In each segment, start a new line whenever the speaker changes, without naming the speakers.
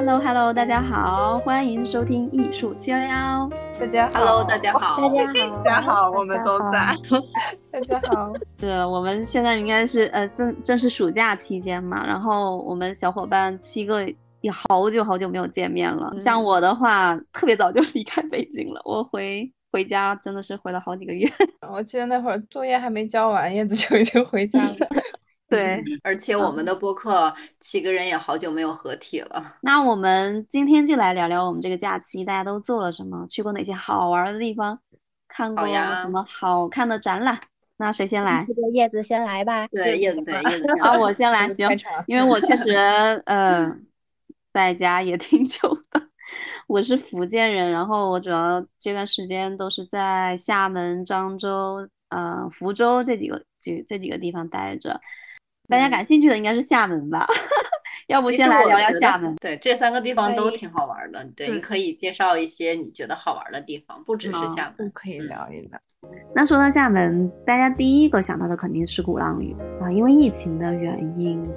Hello Hello，大家好，欢迎收听艺术七幺幺。
大家好
，Hello，大家好，
大家好，
大家好，我们都在。
大家好，
是我们现在应该是呃正正是暑假期间嘛，然后我们小伙伴七个也好久好久没有见面了。像我的话，特别早就离开北京了，我回回家真的是回了好几个月。
我记得那会儿作业还没交完，叶子就已经回家了。
对，
而且我们的播客七个人也好久没有合体了。
那我们今天就来聊聊我们这个假期大家都做了什么，去过哪些好玩的地方，看过什么好看的展览。那谁先来？
叶子先来吧。
对，叶子对叶子。
啊，我先来 行，因为我确实 呃在家也挺久的。我是福建人，然后我主要这段时间都是在厦门、漳州、呃福州这几个这这几个地方待着。大家感兴趣的应该是厦门吧？要不先来聊聊厦门？
对，这三个地方都挺好玩的。对，你可以介绍一些你觉得好玩的地方，不只是厦门，
可以聊一聊。
那说到厦门，大家第一个想到的肯定是鼓浪屿啊，因为疫情的原因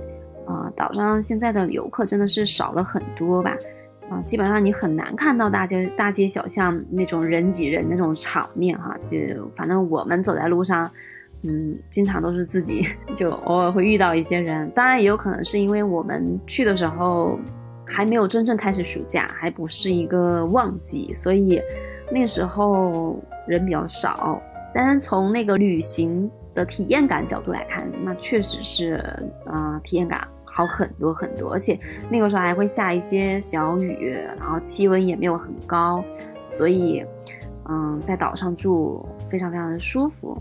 啊，岛上现在的游客真的是少了很多吧？啊，基本上你很难看到大街大街小巷那种人挤人那种场面哈。就反正我们走在路上。嗯，经常都是自己，就偶尔会遇到一些人。当然，也有可能是因为我们去的时候还没有真正开始暑假，还不是一个旺季，所以那时候人比较少。但是从那个旅行的体验感角度来看，那确实是，啊，体验感好很多很多。而且那个时候还会下一些小雨，然后气温也没有很高，所以，嗯，在岛上住非常非常的舒服。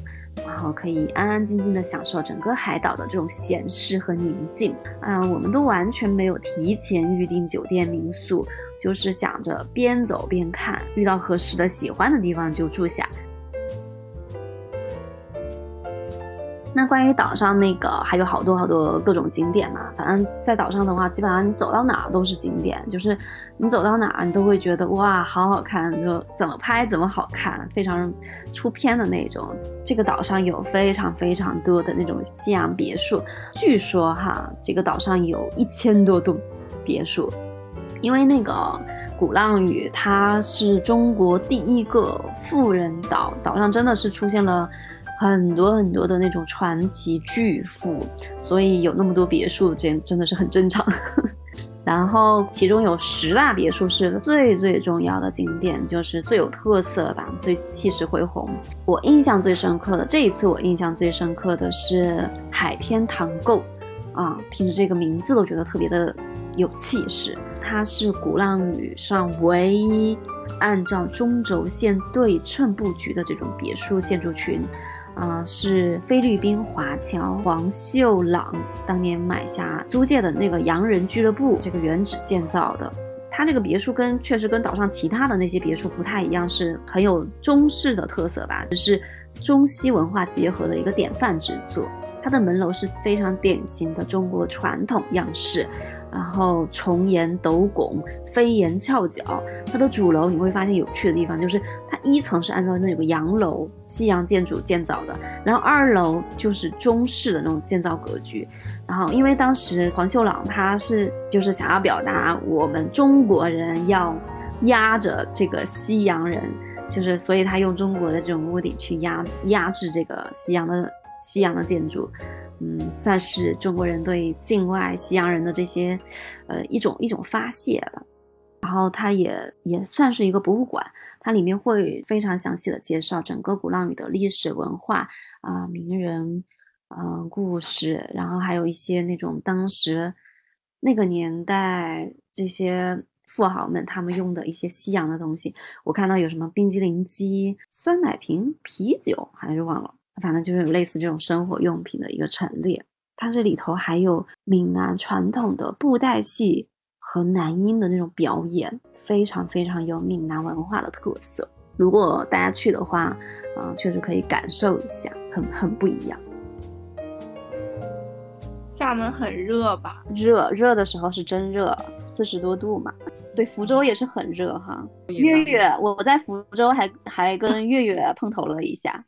然后可以安安静静的享受整个海岛的这种闲适和宁静啊！我们都完全没有提前预定酒店民宿，就是想着边走边看，遇到合适的喜欢的地方就住下。那关于岛上那个还有好多好多各种景点嘛，反正在岛上的话，基本上你走到哪儿都是景点，就是你走到哪儿你都会觉得哇，好好看，就怎么拍怎么好看，非常出片的那种。这个岛上有非常非常多的那种西洋别墅，据说哈，这个岛上有一千多栋别墅，因为那个鼓浪屿它是中国第一个富人岛，岛上真的是出现了。很多很多的那种传奇巨富，所以有那么多别墅，这真的是很正常。然后其中有十大别墅是最最重要的景点，就是最有特色吧，最气势恢宏。我印象最深刻的这一次，我印象最深刻的是海天堂购，啊，听着这个名字都觉得特别的有气势。它是鼓浪屿上唯一按照中轴线对称布局的这种别墅建筑群。啊，是菲律宾华侨黄秀朗当年买下租界的那个洋人俱乐部这个原址建造的。它这个别墅跟确实跟岛上其他的那些别墅不太一样，是很有中式的特色吧，只是中西文化结合的一个典范之作。它的门楼是非常典型的中国传统样式。然后重檐斗拱，飞檐翘角。它的主楼你会发现有趣的地方，就是它一层是按照那个洋楼西洋建筑建造的，然后二楼就是中式的那种建造格局。然后因为当时黄秀朗他是就是想要表达我们中国人要压着这个西洋人，就是所以他用中国的这种屋顶去压压制这个西洋的西洋的建筑。嗯，算是中国人对境外西洋人的这些，呃，一种一种发泄了。然后它也也算是一个博物馆，它里面会非常详细的介绍整个鼓浪屿的历史文化啊，名人，嗯，故事，然后还有一些那种当时那个年代这些富豪们他们用的一些西洋的东西。我看到有什么冰激凌机、酸奶瓶、啤酒，还是忘了。反正就是有类似这种生活用品的一个陈列，它这里头还有闽南传统的布袋戏和男音的那种表演，非常非常有闽南文化的特色。如果大家去的话，啊，确实可以感受一下，很很不一样。
厦门很热吧？
热热的时候是真热，四十多度嘛。对，福州也是很热哈。月月，我在福州还还跟月月碰头了一下。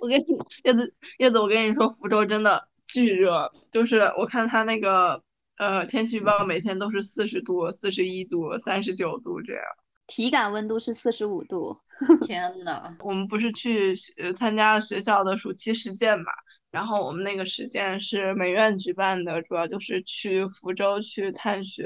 我跟你叶子叶子，我跟你说，福州真的巨热，就是我看他那个呃，天气预报每天都是四十度、四十一度、三十九度这样。
体感温度是四十五度。
天呐，
我们不是去呃参加学校的暑期实践嘛？然后我们那个实践是美院举办的，主要就是去福州去探寻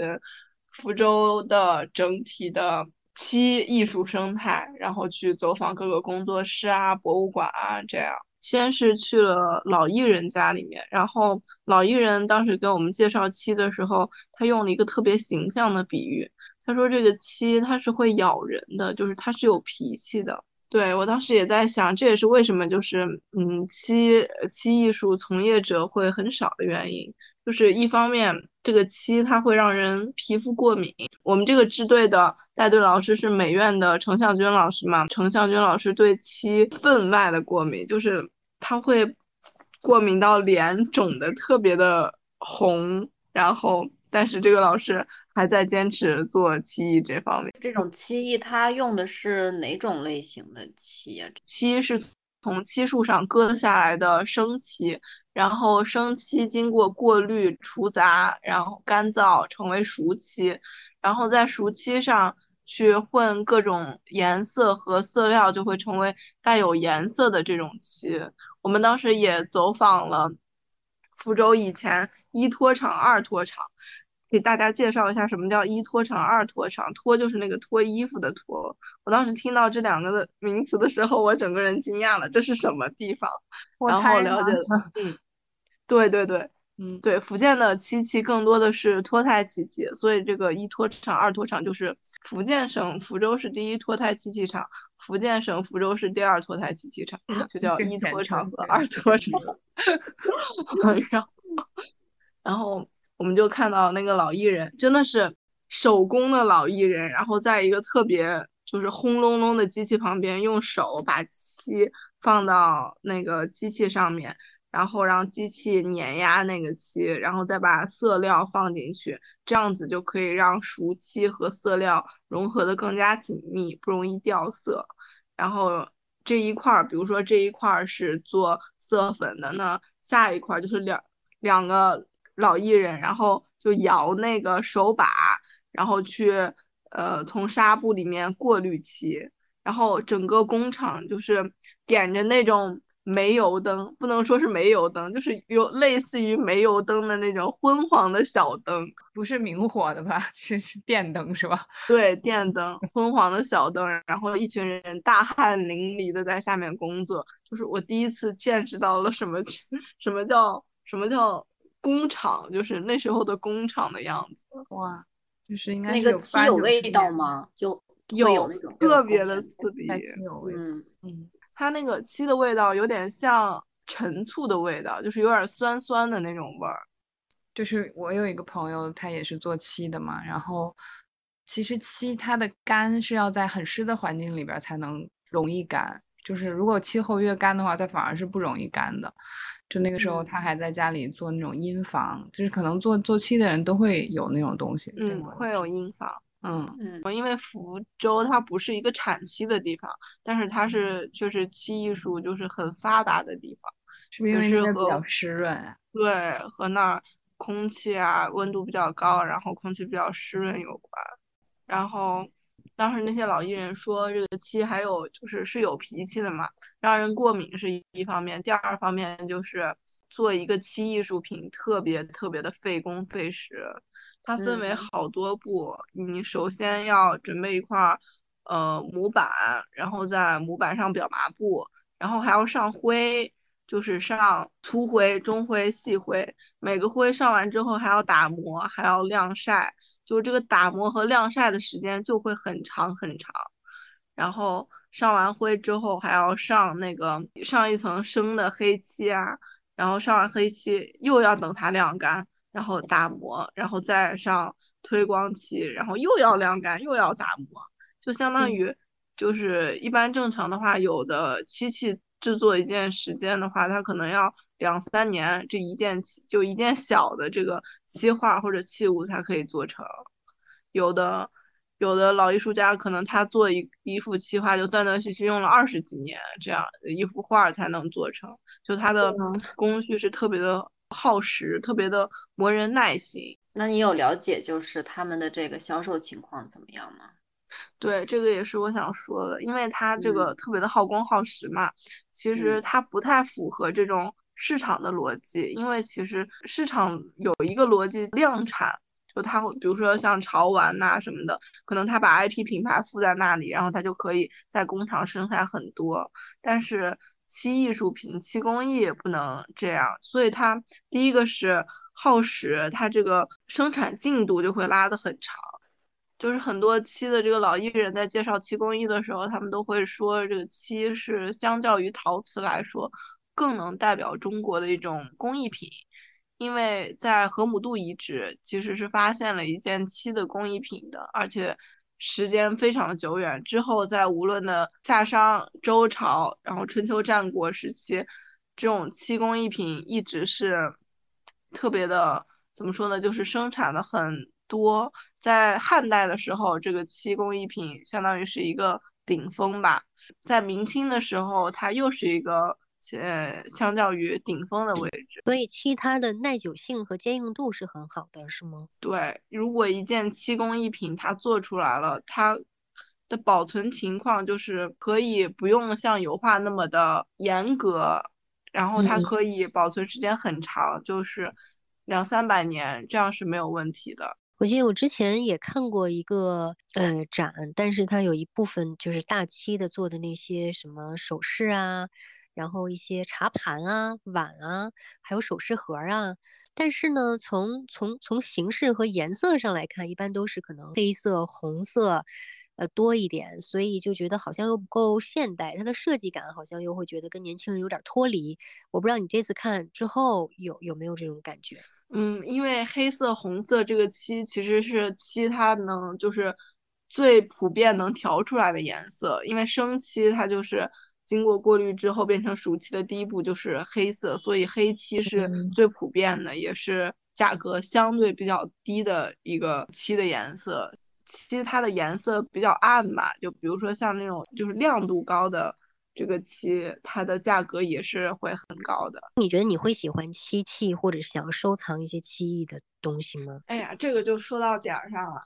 福州的整体的漆艺术生态，然后去走访各个工作室啊、博物馆啊这样。先是去了老艺人家里面，然后老艺人当时给我们介绍漆的时候，他用了一个特别形象的比喻，他说这个漆它是会咬人的，就是它是有脾气的。对我当时也在想，这也是为什么就是嗯漆漆艺术从业者会很少的原因，就是一方面这个漆它会让人皮肤过敏。我们这个支队的带队老师是美院的程向军老师嘛，程向军老师对漆分外的过敏，就是他会过敏到脸肿的特别的红，然后但是这个老师还在坚持做漆艺这方面。
这种漆艺它用的是哪种类型的漆呀？
漆是从漆树上割下来的生漆，然后生漆经过过滤除杂，然后干燥成为熟漆，然后在熟漆上去混各种颜色和色料，就会成为带有颜色的这种漆。我们当时也走访了福州以前一拖厂、二拖厂，给大家介绍一下什么叫一拖厂、二拖厂。拖就是那个脱衣服的脱。我当时听到这两个的名词的时候，我整个人惊讶了，这是什么地方？然后了解，嗯，对对对，
嗯，
对，福建的漆器更多的是脱胎漆器，所以这个一脱厂、二脱厂就是福建省福州市第一脱胎漆器厂，福建省福州市第二脱胎漆器厂，就叫一脱厂和二脱厂。然后，然后我们就看到那个老艺人，真的是手工的老艺人，然后在一个特别就是轰隆隆的机器旁边，用手把漆放到那个机器上面。然后让机器碾压那个漆，然后再把色料放进去，这样子就可以让熟漆和色料融合的更加紧密，不容易掉色。然后这一块儿，比如说这一块儿是做色粉的，那下一块儿就是两两个老艺人，然后就摇那个手把，然后去呃从纱布里面过滤漆，然后整个工厂就是点着那种。煤油灯不能说是煤油灯，就是有类似于煤油灯的那种昏黄的小灯，
不是明火的吧？是是电灯是吧？
对，电灯，昏黄的小灯，然后一群人大汗淋漓的在下面工作，就是我第一次见识到了什么什么叫什么叫工厂，就是那时候的工厂的样子。
哇，就是应该
那个漆有味道吗？就有那种
特别的刺鼻，
嗯
嗯。
它那个漆的味道有点像陈醋的味道，就是有点酸酸的那种味儿。
就是我有一个朋友，他也是做漆的嘛，然后其实漆它的干是要在很湿的环境里边才能容易干，就是如果气候越干的话，它反而是不容易干的。就那个时候他还在家里做那种阴房，就是可能做做漆的人都会有那种东西，
嗯，会有阴房。
嗯
嗯，
因为福州它不是一个产漆的地方，但是它是就是漆艺术就是很发达的地方，
是不是因为那比较湿润？
对，和那儿空气啊温度比较高，然后空气比较湿润有关。然后当时那些老艺人说，这个漆还有就是是有脾气的嘛，让人过敏是一方面，第二方面就是做一个漆艺术品特别特别的费工费时。它分为好多步，你首先要准备一块呃模板，然后在模板上裱麻布，然后还要上灰，就是上粗灰、中灰、细灰。每个灰上完之后还要打磨，还要晾晒，就这个打磨和晾晒的时间就会很长很长。然后上完灰之后还要上那个上一层生的黑漆啊，然后上完黑漆又要等它晾干。然后打磨，然后再上推光漆，然后又要晾干，又要打磨，就相当于就是一般正常的话，有的漆器制作一件时间的话，它可能要两三年，这一件漆就一件小的这个漆画或者器物才可以做成。有的有的老艺术家可能他做一一幅漆画就断断续续用了二十几年，这样一幅画才能做成，就它的工序是特别的。耗时特别的磨人耐心，
那你有了解就是他们的这个销售情况怎么样吗？
对，这个也是我想说的，因为它这
嗯。
个特别的耗工耗时嘛，其实
嗯。
它不太符合这种市场的逻辑，因为其实市场有一个逻辑量产，就它会比如说像潮玩呐、什么的，可能它把 IP 品牌附在那里，然后它就可以在工厂生产很多，但是漆艺术品、漆工艺不能这样，所以它第一个是耗时，它这个生产进度就会拉得很长。就是很多漆的这个老艺人在介绍漆工艺的时候，他们都会说，这个漆是相较于陶瓷来说，更能代表中国的一种工艺品。因为在河姆渡遗址其实是发现了一件漆的工艺品的，而且时间非常的久远。之后在无论的夏商、周朝，然后春秋战国时期，这种漆工艺品一直是特别的，怎么说呢，就是生产的很多。在汉代的时候，这个漆工艺品相当于是一个顶峰吧。在明清的时候，它又是一个呃，相较于顶峰的位置。
所以漆它的耐久性和坚硬度是很好的，是吗？
对，如果一件漆工艺品它做出来了，它的保存情况就是可以不用像油画那么的严格，然后它
嗯
可以保存时间很长，就是两三百年，这样是没有问题的。
我记得我之前也看过一个呃展，但是它有一部分就是大漆的做的那些什么首饰啊，然后一些茶盘啊、碗啊，还有首饰盒啊。但是呢，从从从形式和颜色上来看，一般都是可能黑色、红色，呃多一点，所以就觉得好像又不够现代，它的设计感好像又会觉得跟年轻人有点脱离。我不知道你这次看之后有有没有这种感觉？
嗯，因为黑色、红色这个漆其实是漆它能就是最普遍能调出来的颜色，因为生漆它就是经过过滤之后变成熟漆的第一步就是黑色，所以黑漆是
嗯
最普遍的，也是价格相对比较低的一个漆的颜色。漆它的颜色比较暗嘛，就比如说像那种就是亮度高的这个漆，它的价格也是会很高的。
你觉得你会喜欢漆器，或者是想要收藏一些漆艺的东西吗？
哎呀，这个就说到点儿上了。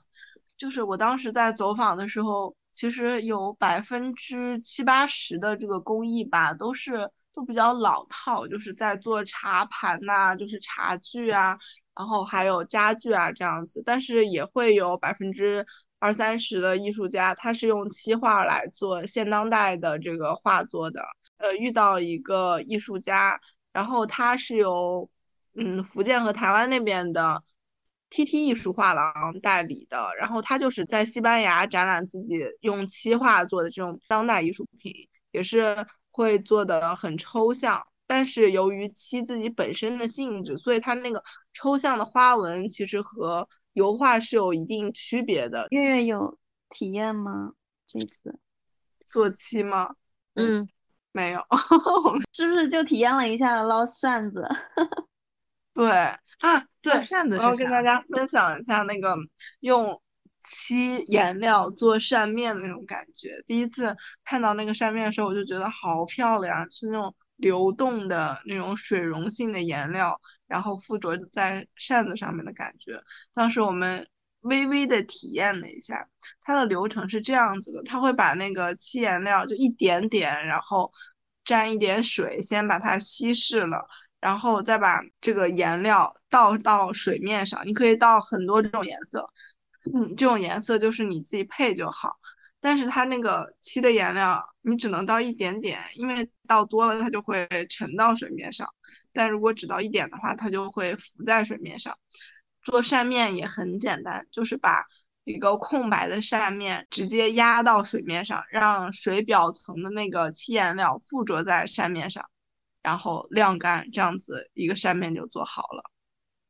就是我当时在走访的时候，其实有百分之七八十的这个工艺吧，都是都比较老套，就是在做茶盘呐、就是茶具啊，然后还有家具啊这样子。但是也会有百分之二三十的艺术家，他是用漆画来做现当代的这个画作的。呃，遇到一个艺术家，然后他是由嗯福建和台湾那边的 TT 艺术画廊代理的，然后他就是在西班牙展览自己用漆画做的这种当代艺术品，也是会做的很抽象。但是由于漆自己本身的性质，所以它那个抽象的花纹其实和油画是有一定区别的。
月月有体验吗？这次
做漆吗？
嗯，
没有。
是不是就体验了一下捞扇子？
对啊，对，
扇子
我要
是啥？
跟大家分享一下那个用漆颜料做扇面的那种感觉。第一次看到那个扇面的时候，我就觉得好漂亮，是那种流动的那种水溶性的颜料，然后附着在扇子上面的感觉。当时我们微微的体验了一下，它的流程是这样子的，它会把那个漆颜料就一点点，然后沾一点水，先把它稀释了。然后再把这个颜料倒到水面上，你可以倒很多这种颜色，嗯，这种颜色就是你自己配就好。但是它那个漆的颜料，你只能倒一点点，因为倒多了它就会沉到水面上。但如果只倒一点的话，它就会浮在水面上。做扇面也很简单，就是把一个空白的扇面直接压到水面上，让水表层的那个漆颜料附着在扇面上。然后晾干，这样子一个扇面就做好了。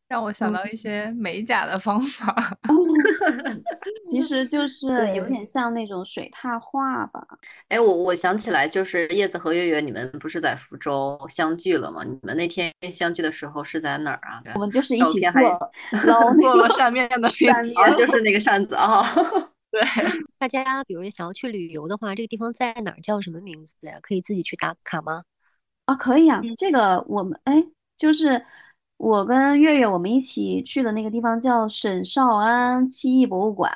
让我想到一些美甲的方法。
其实就是有点像那种水拓画吧。
哎，我我想起来，就是叶子和月月，你们不是在福州相聚了吗？你们那天相聚的时候是在哪儿啊？
我们就是一起做
做扇面的
扇
次
哦，就是那个扇子啊。
对，
大家比如想要去旅游的话，这个地方在哪儿？叫什么名字呀？可以自己去打卡吗？
啊，可以啊，这个我们哎，就是我跟月月我们一起去的那个地方叫沈少安七艺博物馆，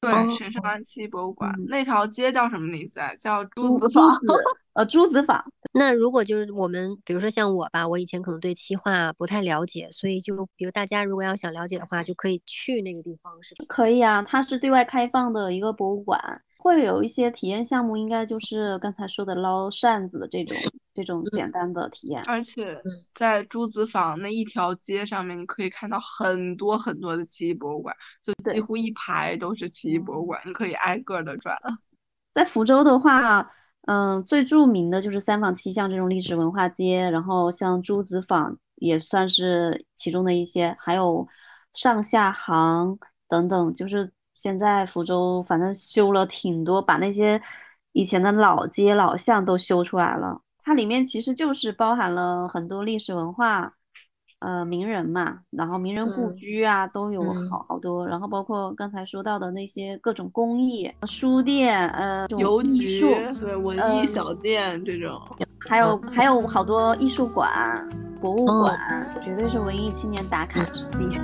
对，
哦
沈少安七艺博物馆、
嗯
那条街叫什么名字啊？叫
朱
子坊。
呃朱子坊，
那如果就是我们，比如说像我吧，我以前可能对漆画不太了解，所以就比如大家如果要想了解的话，就可以去那个地方，是吧？
可以啊，它是对外开放的一个博物馆，会有一些体验项目，应该就是刚才说的捞扇子的这种这种简单的体验。
而且
嗯
在朱子坊那一条街上面，你可以看到很多很多的奇异博物馆，就几乎一排都是奇异博物馆，你可以挨个的转。
在福州的话，嗯、最著名的就是三坊七巷这种历史文化街，然后像朱子坊也算是其中的一些，还有上下杭等等，就是现在福州反正修了挺多，把那些以前的老街老巷都修出来了。它里面其实就是包含了很多历史文化。呃，名人嘛，然后名人故
嗯
居啊，都有
嗯
好好多，然后包括刚才说到的那些各种工艺、书店，呃，这种
邮局
艺术，
对文艺
嗯
小店这种，
还有还有好多艺术馆、博物
哦
馆，绝对是文艺青年打卡之地。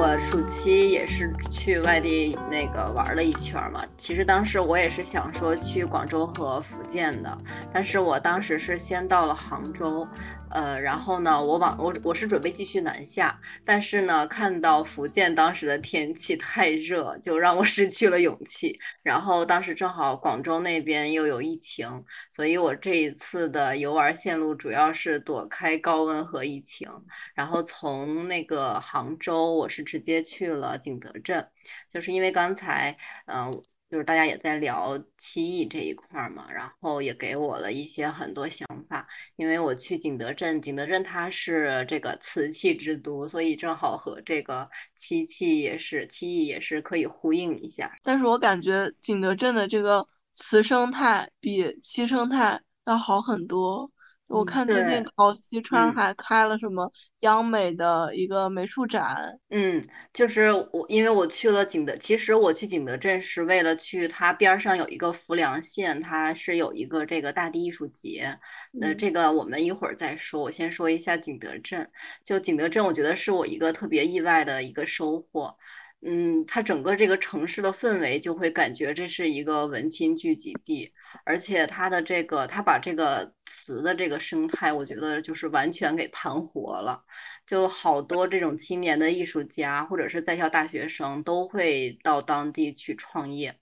我暑期也是去外地那个玩了一圈儿嘛。其实当时我也是想说去广州和福建的，但是我当时是先到了杭州，呃，然后呢，我往我我是准备继续南下，但是呢，看到福建当时的天气太热，就让我 失去了勇气。然后当时正好广州那边又有疫情，所以我这一次的游玩线路主要是躲开高温和疫情。然后从那个杭州，我是直接去了景德镇，就是因为刚才，嗯、就是大家也在聊七艺这一块儿嘛，然后也给我了一些很多想法。因为我去景德镇，景德镇它是这个瓷器之都，所以正好和这个漆器也是漆艺也是可以呼应一下。
但是我感觉景德镇的这个瓷生态比漆生态要好很多。我
嗯
看最近
对
陶溪川
嗯
还开了什么央美的一个美术展，
嗯，就是我，因为我去了景德，其实我去景德镇是为了去它边儿上有一个浮梁县，它是有一个这个大地艺术节，那，
嗯
这个我们一会儿再说。我先说一下景德镇，就景德镇，我觉得是我一个特别意外的一个收获。嗯，它整个这个城市的氛围就会感觉这是一个文青聚集地，而且它的这个，它把这个词的这个生态，我觉得就是完全给盘活了。就好多这种青年的艺术家或者是在校大学生都会到当地去创业。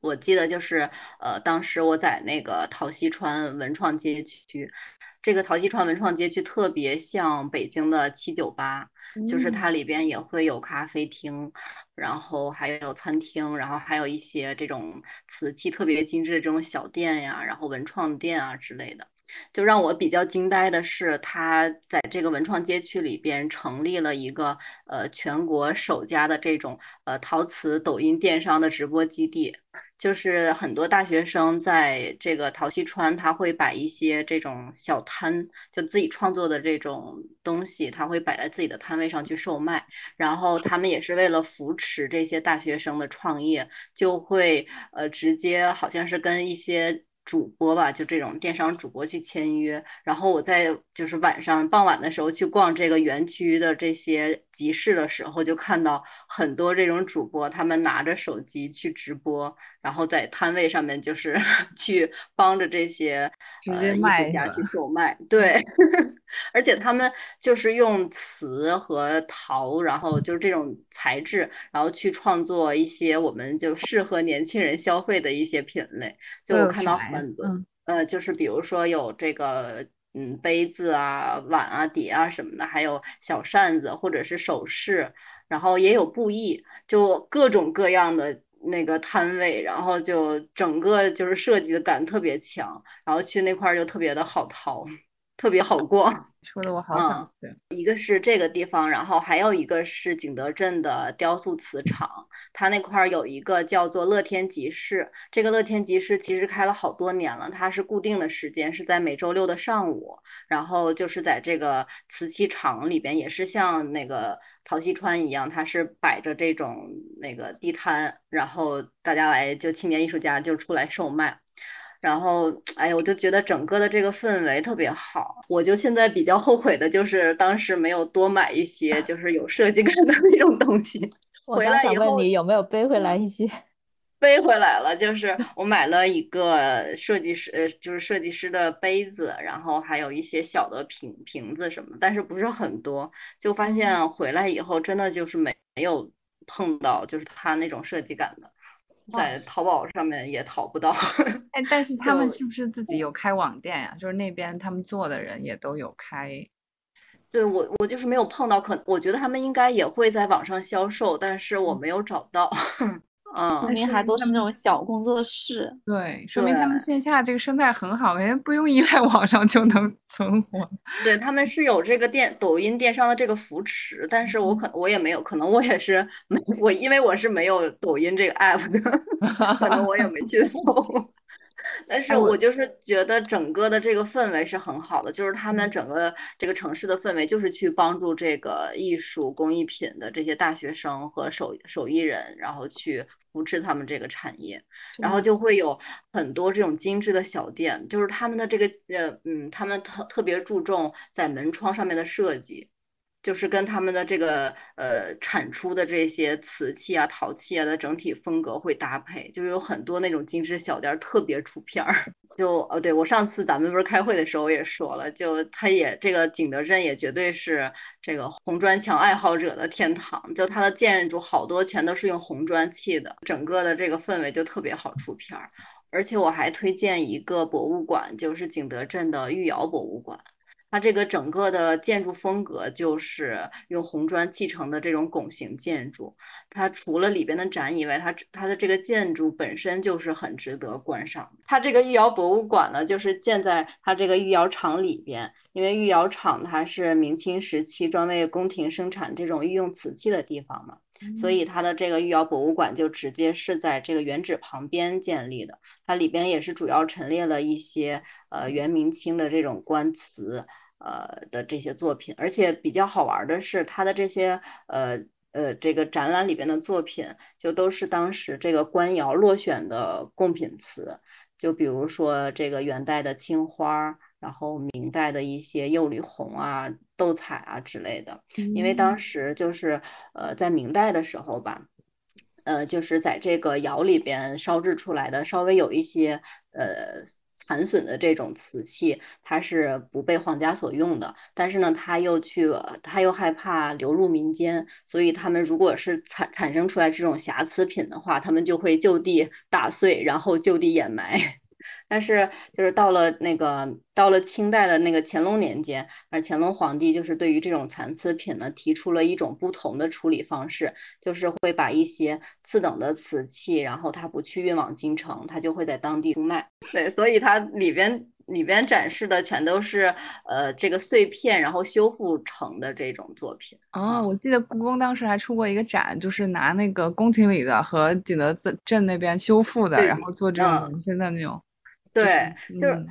我记得就是呃，当时我在那个陶溪川文创街区，这个陶溪川文创街区特别像北京的七九八，就是它里边也会有咖啡厅，然后还有餐厅，然后还有一些这种瓷器特别精致的这种小店呀，然后文创店啊之类的。就让我比较惊呆的是，它在这个文创街区里边成立了一个呃全国首家的这种呃陶瓷抖音电商的直播基地。就是很多大学生在这个陶溪川，他会摆一些这种小摊，就自己创作的这种东西，他会摆在自己的摊位上去售卖。然后他们也是为了扶持这些大学生的创业，就会呃直接好像是跟一些。主播吧，就这种电商主播去签约，然后我在就是晚上傍晚的时候去逛这个园区的这些集市的时候，就看到很多这种主播，他们拿着手机去直播，然后在摊位上面就是 去帮着这些
直接卖
家去售卖，对，而且他们就是用瓷和陶，然后就是这种材质，然后去创作一些我们就适合年轻人消费的一些品类。就我看到很多，
嗯
呃，就是比如说有这个嗯杯子啊、碗啊、碟啊什么的，还有小扇子或者是首饰，然后也有布艺，就各种各样的那个摊位，然后就整个就是设计的感特别强，然后去那块儿就特别的好淘，特别好过。
说的我好想
嗯
去。
一个是这个地方，然后还有一个是景德镇的雕塑瓷厂，它那块儿有一个叫做乐天集市。这个乐天集市其实开了好多年了，它是固定的时间是在每周六的上午，然后就是在这个瓷器厂里边，也是像那个陶溪川一样，它是摆着这种那个地摊，然后大家来就青年艺术家就出来售卖。然后，哎呀，我就觉得整个的这个氛围特别好。我就现在比较后悔的就是当时没有多买一些就是有设计感的那种东西。回来以后
问你有没有背回来一些？
背回来了，就是我买了一个设计师，呃，就是设计师的杯子，然后还有一些小的瓶瓶子什么，但是不是很多。就发现回来以后，真的就是没没有碰到，就是他那种设计感的，在淘宝上面也淘不到。
哎，但是 他们
是
不是自己有开网店呀？就是那边他们做的人也都有开。
对我，我就是没有碰到，可我觉得他们应该也会在网上销售，但是我没有找到。嗯，
说明还都是那种小工作室。
对，说明他们线下这个生态很好，人家不用依赖网上就能存活。
对，他们是有这个电抖音电商的这个扶持，但是我可我也没有，可能我也是没我，因为我是没有抖音这个 app 的，可能我也没去搜。但是
我
就是觉得整个的这个氛围是很好的，就是他们整个这个城市的氛围，就是去帮助这个艺术工艺品的这些大学生和手手艺人，然后去扶持他们这个产业。然后就会有很多这种精致的小店，就是他们的这个呃嗯，他们特特别注重在门窗上面的设计，就是跟他们的这个呃产出的这些瓷器啊、陶器啊的整体风格会搭配，就有很多那种精致小店特别出片儿。就呃，对我上次咱们不是开会的时候也说了，就它也这个景德镇也绝对是这个红砖墙爱好者的天堂，就它的建筑好多全都是用红砖砌的，整个的这个氛围就特别好出片儿。而且我还推荐一个博物馆，就是景德镇的御窑博物馆。它这个整个的建筑风格就是用红砖砌成的这种拱形建筑。它除了里边的展以外，它它的这个建筑本身就是很值得观赏。它这个御窑博物馆呢，就是建在它这个御窑厂里边，因为御窑厂它是明清时期专为宫廷生产这种御用瓷器的地方嘛。所以它的这个御窑博物馆就直接是在这个原址旁边建立的，它里边也是主要陈列了一些呃元明清的这种官瓷呃的这些作品，而且比较好玩的是它的这些呃呃这个展览里边的作品就都是当时这个官窑落选的贡品瓷，就比如说这个元代的青花。然后明代的一些釉里红啊、斗彩啊之类的，因为当时就是呃在明代的时候吧，呃就是在这个窑里边烧制出来的稍微有一些呃残损的这种瓷器，它是不被皇家所用的，但是呢他又去他又害怕流入民间，所以他们如果是产产生出来这种瑕疵品的话，他们就会就地打碎，然后就地掩埋。但是就是到了那个到了清代的那个乾隆年间，而乾隆皇帝就是对于这种残次品呢提出了一种不同的处理方式，就是会把一些次等的瓷器，然后他不去运往京城，他就会在当地出卖。对，所以它里边里边展示的全都是呃这个碎片，然后修复成的这种作品。
哦，我记得故宫当时还出过一个展，就是拿那个宫廷里的和景德镇那边修复的，然后做这种
嗯
纹身的那种。
对，就是
嗯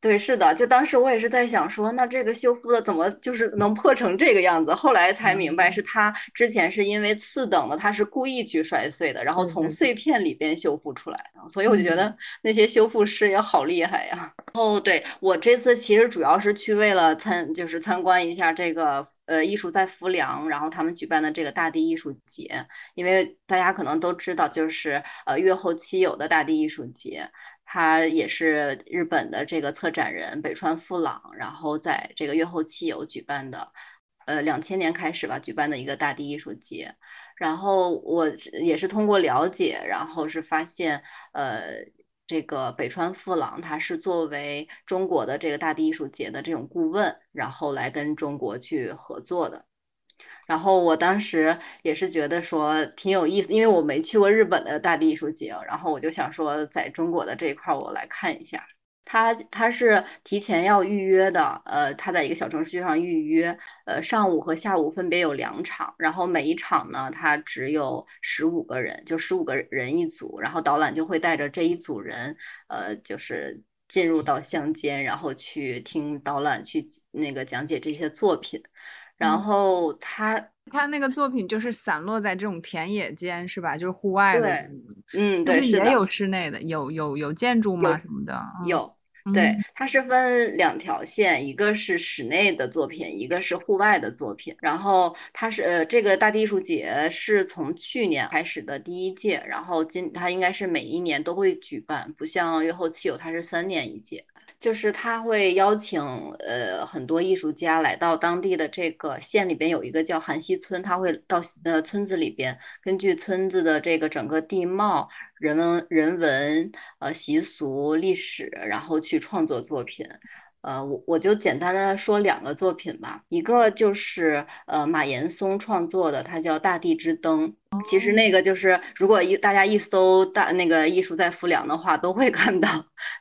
对，是的，就当时我也是在想说，那这个修复的怎么就是能破成这个样子？后来才明白是他之前是因为次等的，他是故意去摔碎的，然后从碎片里边修复出来的，所以我就觉
嗯
得那些修复师也好厉害呀。哦，对，我这次其实主要是去为了参，就是参观一下这个呃艺术在浮梁，然后他们举办的这个大地艺术节，因为大家可能都知道，就是呃越后期有的大地艺术节。它也是日本的这个策展人北川富朗，然后在这个越后期有举办的，呃，两千年开始吧举办的一个大地艺术节。然后我也是通过了解，然后是发现，呃，这个北川富朗他是作为中国的这个大地艺术节的这种顾问，然后来跟中国去合作的。然后我当时也是觉得说挺有意思，因为我没去过日本的大地艺术节，然后我就想说在中国的这一块我来看一下。它它是提前要预约的，呃，他在一个小程序上预约，呃，上午和下午分别有两场，然后每一场呢，他只有十五个人，就十五个人一组，然后导览就会带着这一组人，呃，就是进入到乡间，然后去听导览去那个讲解这些作品。然后他
他那个作品就是散落在这种田野间，是吧？就是户外的
嗯，对，
也有室内的，有有有建筑吗？什么的？嗯
有。对
嗯，
它是分两条线，一个是室内的作品，一个是户外的作品。然后它是呃，这个大地艺术节是从去年开始的第一届，然后今它应该是每一年都会举办，不像月后汽友它是三年一届。就是他会邀请呃很多艺术家来到当地的这个县里边有一个叫韩溪村，他会到呃村子里边，根据村子的这个整个地貌、人文、人文呃习俗、历史，然后去创作作品。呃，我我就简单的说两个作品吧，一个就是呃马岩松创作的，它叫《大地之灯》。其实那个就是，如果一大家一搜大那个艺术在浮梁的话，都会 看到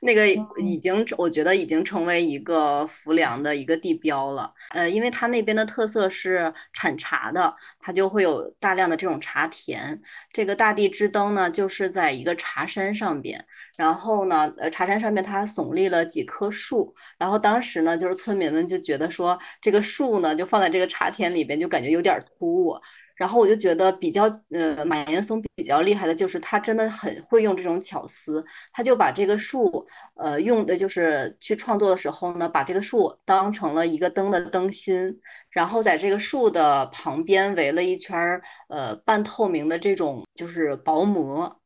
那个已经，我觉得已经成为一个浮梁的一个地标了。呃，因为它那边的特色是产茶的，它就会有大量的这种茶田。这个大地之灯呢，就是在一个茶山上边，然后呢，呃，茶山上面它耸立了几棵树，然后当时呢，就是村民们就觉得说，这个树呢，就放在这个茶田里边，就感觉有点突兀。然后我就觉得比较，呃，马岩松比较厉害的就是他真的很会用这种巧思，他就把这个树，呃，用的就是去创作的时候呢，把这个树当成了一个灯的灯芯，然后在这个树的旁边围了一圈儿，呃，半透明的这种就是薄膜，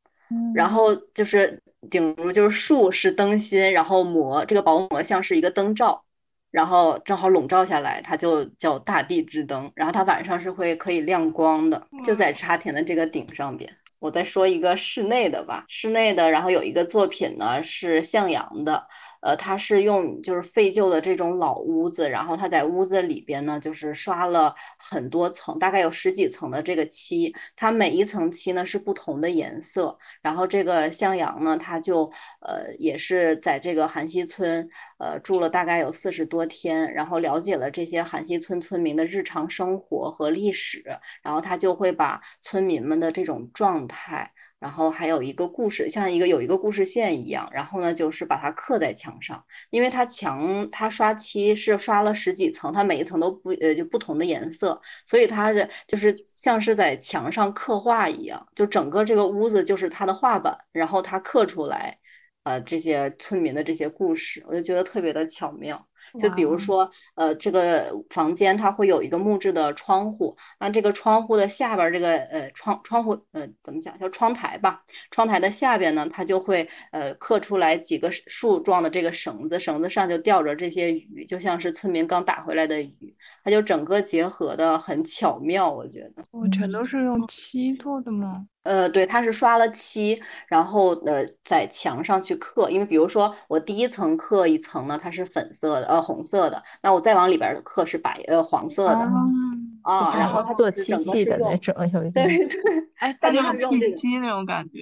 然后就是顶如就是树是灯芯，然后膜这个薄膜像是一个灯罩。然后正好笼罩下来，它就叫大地之灯。然后它晚上是会可以亮光的，就在茶田的这个顶上边。我再说一个室内的吧，室内的，然后有一个作品呢是向阳的，呃，它是用就是废旧的这种老屋子，然后它在屋子里边呢就是刷了很多层，大概有十几层的这个漆，它每一层漆呢是不同的颜色。然后这个向阳呢，他就呃也是在这个韩溪村呃住了大概有四十多天，然后了解了这些韩溪村村民的日常生活和历史，然后他就会把村民们的这种状态，然后还有一个故事，像一个有一个故事线一样，然后呢就是把它刻在墙上，因为它墙它刷漆是刷了十几层，它每一层都不呃就不同的颜色，所以它的就是像是在墙上刻画一样，就整个这个屋子就是它的画板，然后它刻出来，呃，这些村民的这些故事，我就觉得特别的巧妙。就比如说，呃，这个房间它会有一个木质的窗户，那这个窗户的下边儿这个呃窗窗户呃怎么讲叫窗台吧？窗台的下边呢，它就会呃刻出来几个树状的这个绳子，绳子上就吊着这些鱼，就像是村民刚打回来的鱼，它就整个结合的很巧妙，我觉得。
我全都是用漆做的吗？
呃，对，它是刷了漆，然后呃在墙上去刻，因为比如说我第一层刻一层呢，它是粉色的，呃红色的，那我再往里边儿刻是白呃黄色的啊，然后它
做漆器的那种，有一
对
点。
对，
哎，
它就是用这个，
漆那种感觉。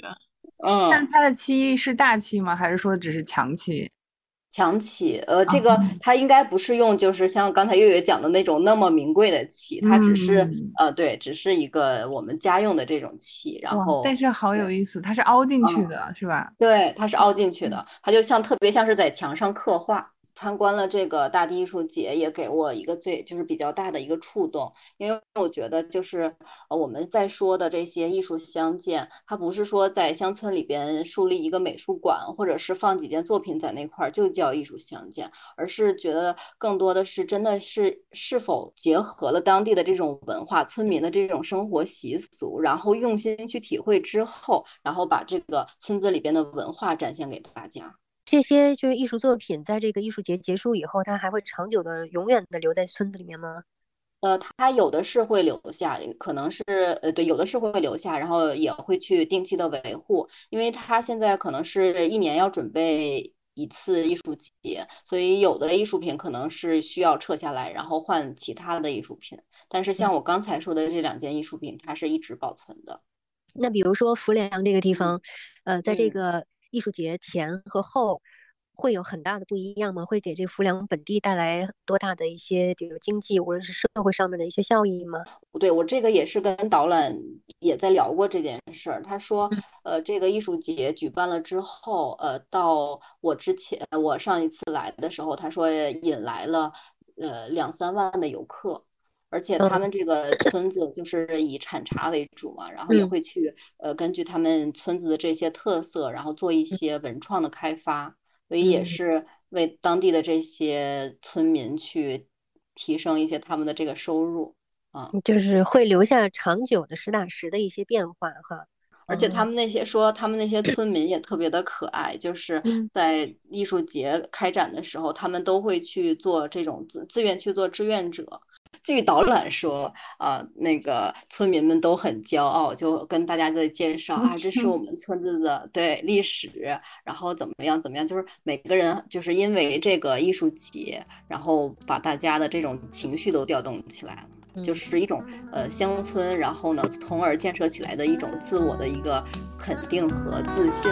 嗯，
但它的漆是大漆吗？还是说只是墙漆？
墙漆，呃，这个它应该不是用就是像刚才月月讲的那种那么名贵的漆，它只是
嗯
呃对，只是一个我们家用的这种漆，然后
但是好有意思，它是凹进去的，是吧？
对，它是凹进去的，它就像特别像是在墙上刻画。参观了这个大地艺术节，也给我一个最就是比较大的一个触动，因为我觉得就是呃我们在说的这些艺术相见，它不是说在乡村里边树立一个美术馆，或者是放几件作品在那块儿就叫艺术相见，而是觉得更多的是真的是是否结合了当地的这种文化、村民的这种生活习俗，然后用心去体会之后，然后把这个村子里边的文化展现给大家。
这些就是艺术作品，在这个艺术节结束以后，它还会长久的、永远的留在村子里面吗？
呃，它有的是会留下，可能是呃，对，有的是会留下，然后也会去定期的维护，因为它现在可能是一年要准备一次艺术节，所以有的艺术品可能是需要撤下来，然后换其他的艺术品。但是像我刚才说的这两件艺术品，它是一直保存的。
那比如说浮梁这个地方，呃，在这
嗯
个艺术节前和后会有很大的不一样吗？会给这个浮梁本地带来多大的一些，比如经济，无论是社会上面的一些效益吗？
对，我这个也是跟导览也在聊过这件事儿。他说，呃，这个艺术节举办了之后，呃，到我之前，我上一次来的时候，他说引来了呃两三万的游客。而且他
嗯
们这个村子就是以产茶为主嘛，然后也
嗯
会去呃根据他们村子的这些特色，然后做一些文创的开发，所以也
嗯
是为当地的这些村民去提升一些他们的这个收入啊。
就是会留下长久的实打实的一些变化哈。
而且他
哦
们那些说，他们那些村民也特别的可爱，就是
嗯
在艺术节开展的时候，他们都会去做这种自自愿去做志愿者。据导览说，啊、那个村民们都很骄傲，就跟大家在介绍啊，这是我们村子的对历史，然后怎么样怎么样，就是每个人就是因为这个艺术节，然后把大家的这种情绪都调动起来了。就
嗯
是一种呃乡村，然后呢，从而建设起来的一种自我的一个肯定和自信。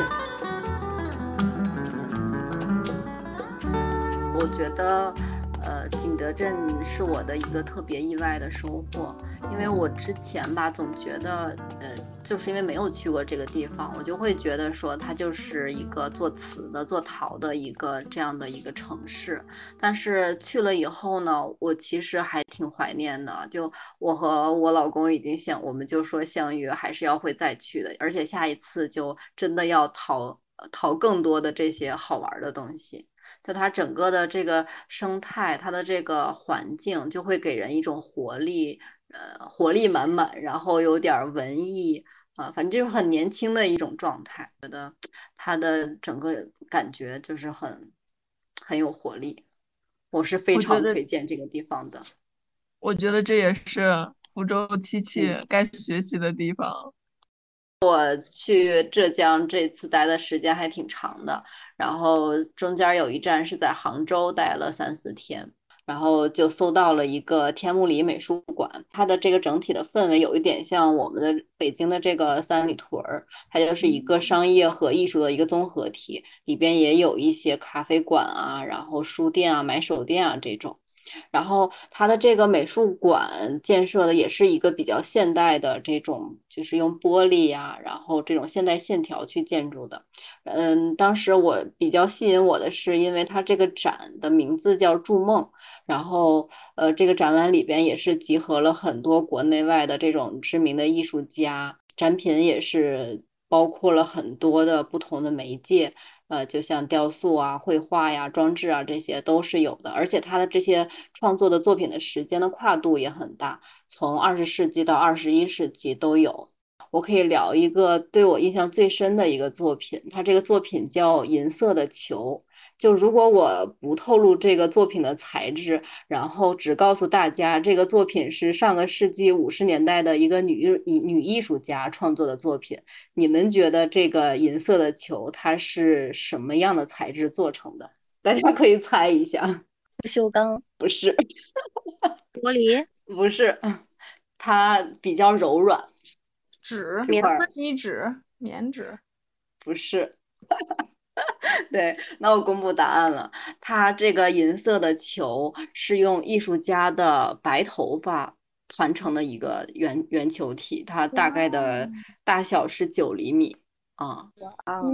我觉得，呃，景德镇是我的一个特别意外的收获，因为我之前吧总觉得，呃，就是因为没有去过这个地方，我就会觉得说它就是一个做瓷的、做陶的一个这样的一个城市。但是去了以后呢，我其实还挺怀念的。就我和我老公已经想，我们就说相约还是要会再去的，而且下一次就真的要淘淘更多的这些好玩的东西。就它整个的这个生态，它的这个环境，就会给人一种活力，呃，活力满满，然后有点儿文艺。啊，反正就是很年轻的一种状态，觉得它的整个感觉就是很很有活力，我是非常推荐这个地方的。
我觉得这也是福州七七
嗯
该学习的地方。
我去浙江这次待的时间还挺长的，然后中间有一站是在杭州待了三四天，然后就搜到了一个天目里美术馆，它的这个整体的氛围有一点像我们的北京的这个三里屯儿，它就是一个商业和艺术的一个综合体，里边也有一些咖啡馆啊，然后书店啊、买手店啊这种。然后它的这个美术馆建设的也是一个比较现代的这种，就是用玻璃呀、然后这种现代线条去建筑的。嗯，当时我比较吸引我的是，因为它这个展的名字叫“筑梦”，然后呃，这个展览里边也是集合了很多国内外的这种知名的艺术家，展品也是包括了很多的不同的媒介。呃，就像雕塑啊、绘画呀、装置啊，这些都是有的。而且他的这些创作的作品的时间的跨度也很大，从二十世纪到二十一世纪都有。我可以聊一个对我印象最深的一个作品，它这个作品叫《银色的球》。就如果我不透露这个作品的材质，然后只告诉大家这个作品是上个世纪五十年代的一个女艺女艺术家创作的作品，你们觉得这个银色的球它是什么样的材质做成的？大家可以猜一下。
不锈钢，
不是，
玻璃，
不是，它比较柔软，
纸、
这块儿
锡纸、棉纸，
不是。对，那我公布答案了。它这个银色的球是用艺术家的白头发团成的一个圆圆球体，它大概的大小是九厘米啊。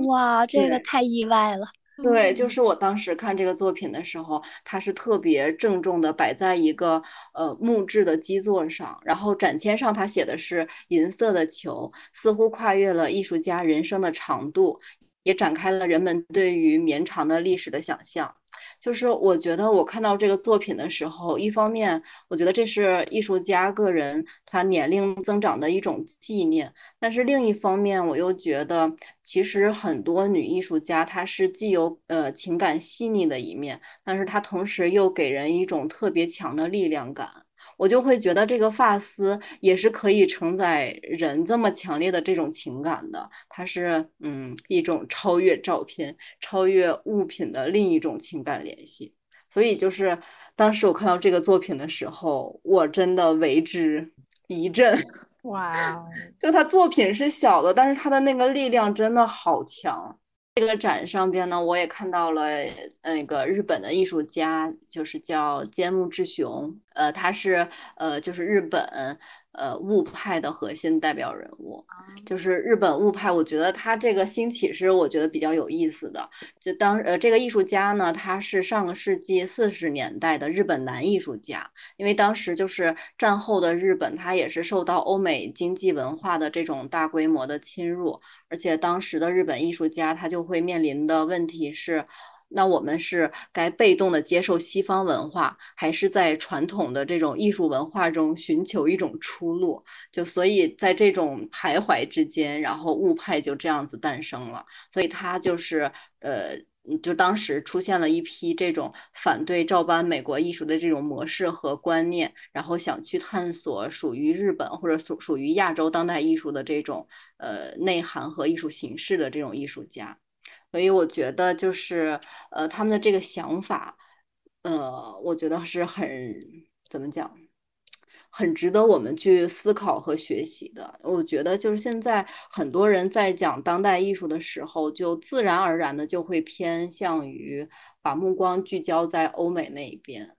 哇，这个太意外了。
对，就是我当时看这个作品的时候，它是特别郑重的摆在一个呃木质的基座上，然后展签上它写的是银色的球，似乎跨越了艺术家人生的长度，也展开了人们对于绵长的历史的想象。就是我觉得我看到这个作品的时候，一方面我觉得这是艺术家个人他年龄增长的一种纪念，但是另一方面我又觉得，其实很多女艺术家她是既有呃情感细腻的一面，但是她同时又给人一种特别强的力量感。我就会觉得这个发丝也是可以承载人这么强烈的这种情感的，它是嗯一种超越照片、超越物品的另一种情感联系。所以就是当时我看到这个作品的时候，我真的为之一振。
哇哦，
就他作品是小的，但是他的那个力量真的好强。这个展上边呢，我也看到了那个日本的艺术家，就是叫坚木志雄，呃，他是呃就是日本呃物派的核心代表人物，就是日本物派。我觉得他这个兴起是我觉得比较有意思的。就当呃这个艺术家呢，他是上个世纪四十年代的日本男艺术家，因为当时就是战后的日本，他也是受到欧美经济文化的这种大规模的侵入，而且当时的日本艺术家他就会面临的问题是。那我们是该被动的接受西方文化，还是在传统的这种艺术文化中寻求一种出路？就所以在这种徘徊之间，然后物派就这样子诞生了。所以他就是呃，就当时出现了一批这种反对照搬美国艺术的这种模式和观念，然后想去探索属于日本或者属属于亚洲当代艺术的这种呃内涵和艺术形式的这种艺术家。所以我觉得就是，呃，他们的这个想法，呃，我觉得是很怎么讲，很值得我们去思考和学习的。我觉得就是现在很多人在讲当代艺术的时候，就自然而然的就会偏向于把目光聚焦在欧美那一边。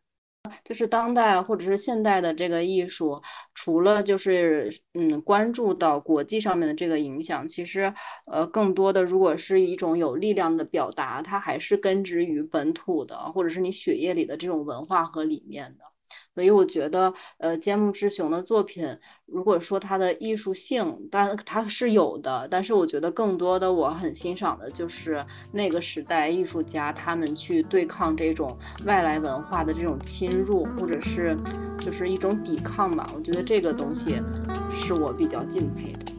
就是当代或者是现代的这个艺术，除了就是嗯关注到国际上面的这个影响，其实呃更多的如果是一种有力量的表达，它还是根植于本土的，或者是你血液里的这种文化和理念的。所以我觉得，呃，坚木之雄的作品，如果说他的艺术性，但他是有的，但是我觉得更多的我很欣赏的就是那个时代艺术家他们去对抗这种外来文化的这种侵入，或者是就是一种抵抗吧。我觉得这个东西是我比较敬佩的。